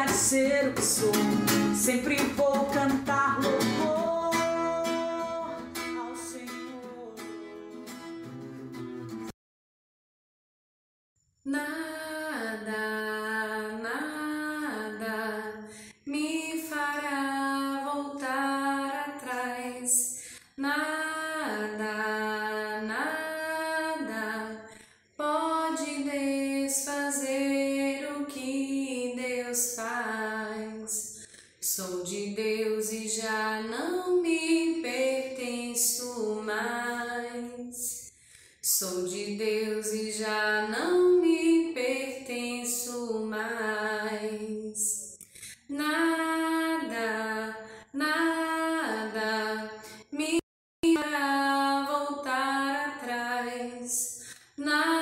deixar de ser o que sou. Sempre vou cantar Já não me pertenço mais. Sou de Deus e já não me pertenço mais. Nada, nada me fará voltar atrás. Nada,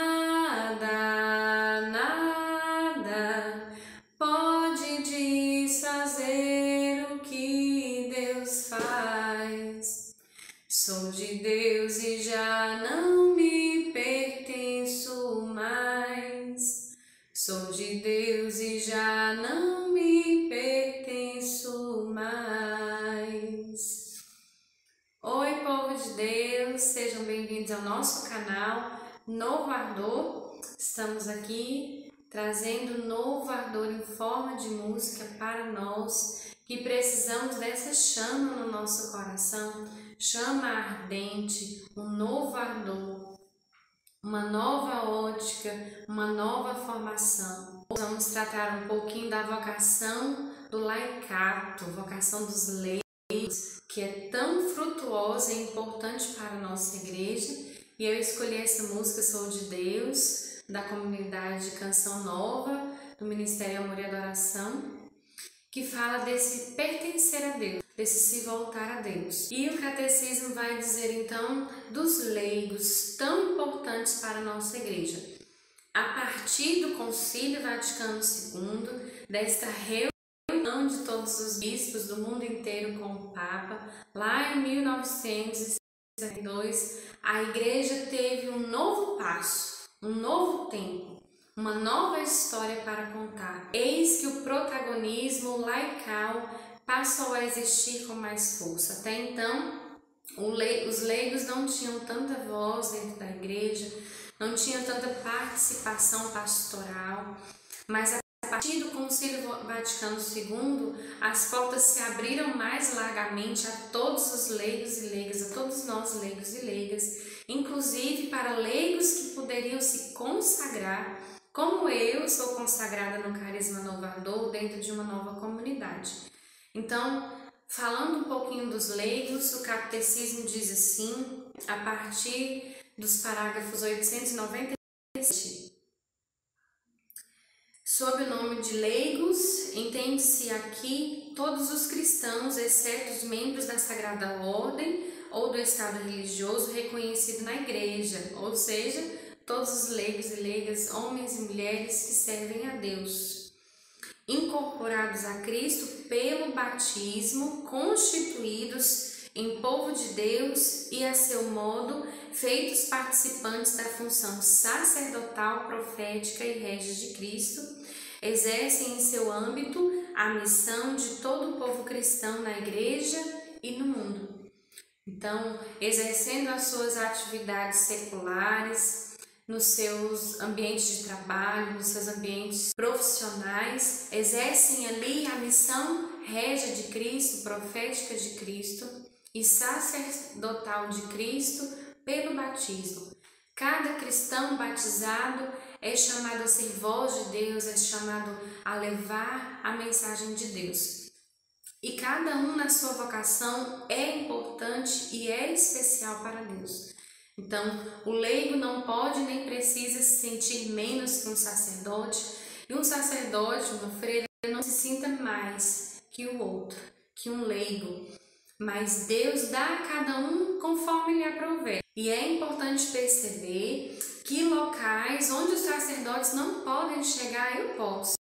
ao nosso canal Novo Ardor. Estamos aqui trazendo novo ardor em forma de música para nós que precisamos dessa chama no nosso coração, chama ardente, um novo ardor, uma nova ótica, uma nova formação. Vamos tratar um pouquinho da vocação do laicato, vocação dos leigos, que é tão frutuosa e importante para a nossa igreja. E eu escolhi essa música Sou de Deus, da comunidade Canção Nova, do Ministério Amor e Adoração, que fala desse pertencer a Deus, desse se voltar a Deus. E o catecismo vai dizer então dos leigos tão importantes para a nossa igreja. A partir do Concílio Vaticano II, desta reunião todos os bispos do mundo inteiro com o Papa, lá em 1962, a igreja teve um novo passo, um novo tempo, uma nova história para contar. Eis que o protagonismo laical passou a existir com mais força. Até então, os leigos não tinham tanta voz dentro da igreja, não tinham tanta participação pastoral, mas a partir do Concílio Vaticano II, as portas se abriram mais largamente a todos os leigos e leigas, a todos nós leigos e leigas, inclusive para leigos que poderiam se consagrar, como eu sou consagrada no Carisma Novador dentro de uma nova comunidade. Então, falando um pouquinho dos leigos, o catecismo diz assim, a partir dos parágrafos 897. Sob o nome de leigos, entende-se aqui todos os cristãos, exceto os membros da Sagrada Ordem ou do Estado religioso reconhecido na Igreja, ou seja, todos os leigos e leigas, homens e mulheres que servem a Deus, incorporados a Cristo pelo batismo, constituídos em povo de Deus e a seu modo feitos participantes da função sacerdotal, profética e régia de Cristo, exercem em seu âmbito a missão de todo o povo cristão na igreja e no mundo. Então, exercendo as suas atividades seculares, nos seus ambientes de trabalho, nos seus ambientes profissionais, exercem ali a missão régia de Cristo, profética de Cristo e sacerdotal de Cristo pelo batismo. Cada cristão batizado é chamado a ser voz de Deus, é chamado a levar a mensagem de Deus. E cada um na sua vocação é importante e é especial para Deus. Então, o leigo não pode nem precisa se sentir menos que um sacerdote, e um sacerdote, uma freira, não se sinta mais que o outro, que um leigo. Mas Deus dá a cada um conforme lhe aprouver. E é importante perceber que locais onde os sacerdotes não podem chegar, eu posso.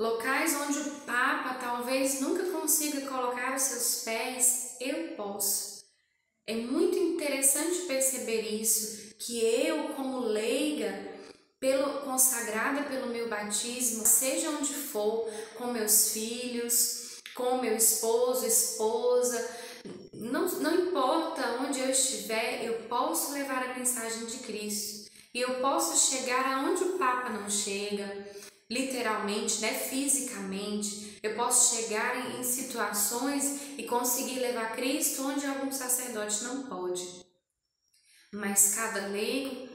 Locais onde o Papa talvez nunca consiga colocar os seus pés, eu posso. É muito interessante perceber isso, que eu, como leiga, pelo consagrada pelo meu batismo, seja onde for, com meus filhos, com meu esposo, esposa, não, não importa onde eu estiver, posso levar a mensagem de Cristo. E eu posso chegar aonde o Papa não chega, literalmente, né, fisicamente. Eu posso chegar em situações e conseguir levar Cristo onde algum sacerdote não pode. Mas cada leigo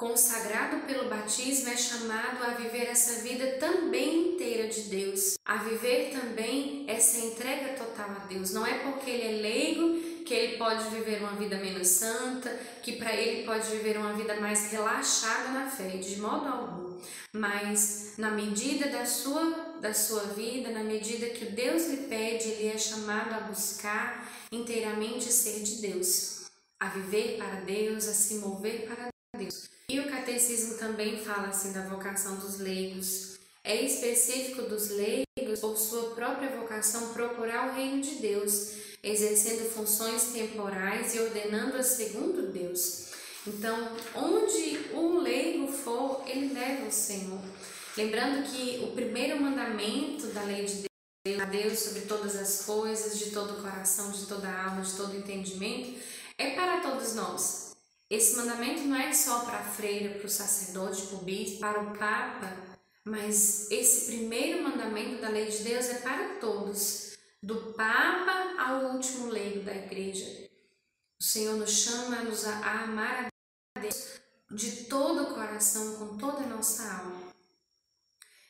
consagrado pelo batismo é chamado a viver essa vida também inteira de Deus, a viver também essa entrega total a Deus. Não é porque ele é leigo que ele pode viver uma vida menos santa, que para ele pode viver uma vida mais relaxada na fé, de modo algum. Mas na medida da sua da sua vida, na medida que Deus lhe pede, ele é chamado a buscar inteiramente ser de Deus, a viver para Deus, a se mover para Deus. E o catecismo também fala assim da vocação dos leigos. É específico dos leigos, por sua própria vocação, procurar o reino de Deus, exercendo funções temporais e ordenando-as segundo Deus. Então, onde um leigo for, ele leva o Senhor. Lembrando que o primeiro mandamento da lei de Deus, a Deus sobre todas as coisas, de todo o coração, de toda a alma, de todo o entendimento, é para todos nós. Esse mandamento não é só para a freira, para o sacerdote, para o bispo, para o papa, mas esse primeiro mandamento da lei de Deus é para todos, do papa ao último leigo da igreja. O Senhor nos chama nos a amar a Deus de todo o coração, com toda a nossa alma.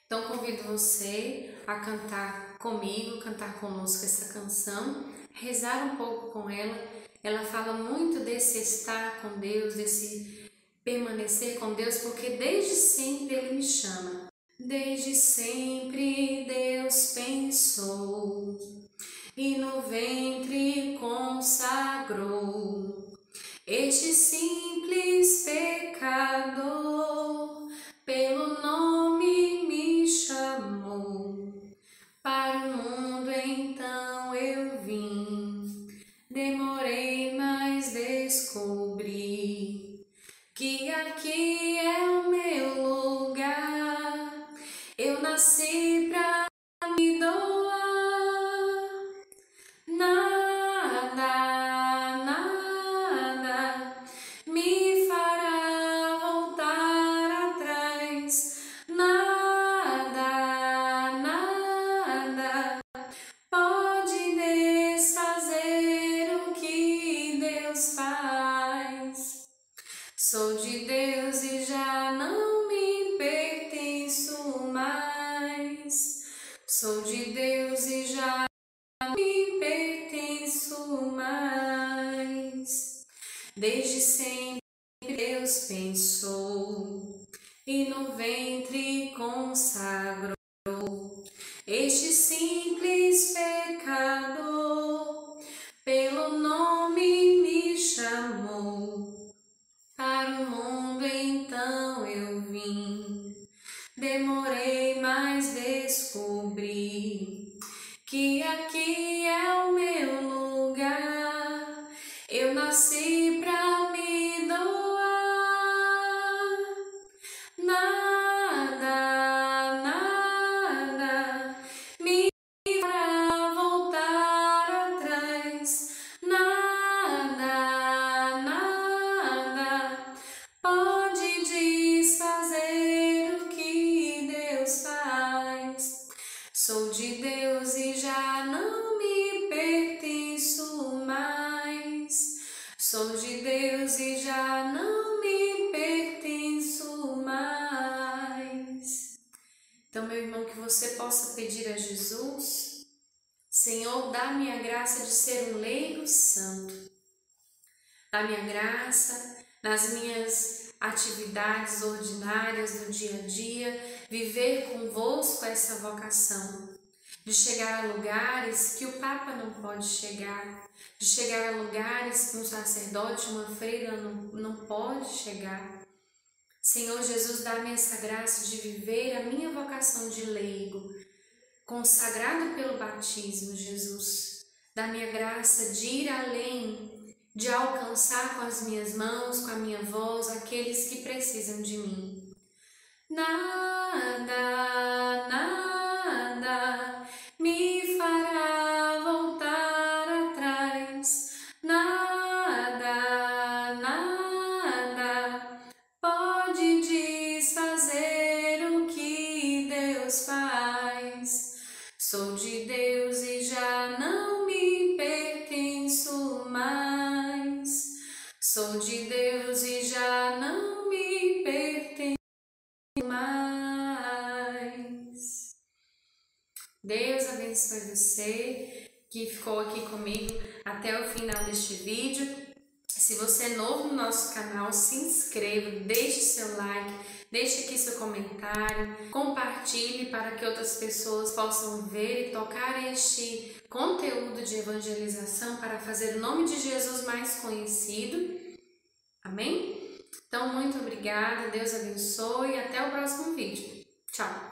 Então convido você a cantar comigo, cantar conosco essa canção, rezar um pouco com ela ela fala muito desse estar com Deus, desse permanecer com Deus, porque desde sempre Ele me chama. Desde sempre Deus pensou e no ventre consagrou este simples pecador, pelo nome de Deus e já não me pertenço mais. Sou de Deus e já não me pertenço mais. Desde sempre Deus pensou e no ventre consagrou este simples Sou de Deus e já não me pertenço mais. Sou de Deus e já não me pertenço mais. Então, meu irmão, que você possa pedir a Jesus, Senhor, dá-me a graça de ser um leigo santo. Dá-me a graça nas minhas atividades ordinárias do dia a dia, viver convosco essa vocação, de chegar a lugares que o Papa não pode chegar, de chegar a lugares que um sacerdote, uma freira não, não pode chegar. Senhor Jesus, dá-me essa graça de viver a minha vocação de leigo, consagrado pelo batismo, Jesus. Dá-me a graça de ir além de alcançar com as minhas mãos, com a minha voz, aqueles que precisam de mim. Nada, nada Sou de Deus e já não me pertenço mais. Deus abençoe você que ficou aqui comigo até o final deste vídeo. Se você é novo no nosso canal, se inscreva, deixe seu like, deixe aqui seu comentário, compartilhe para que outras pessoas possam ver e tocar este conteúdo de evangelização para fazer o nome de Jesus mais conhecido. Amém? Então, muito obrigada, Deus abençoe e até o próximo vídeo. Tchau!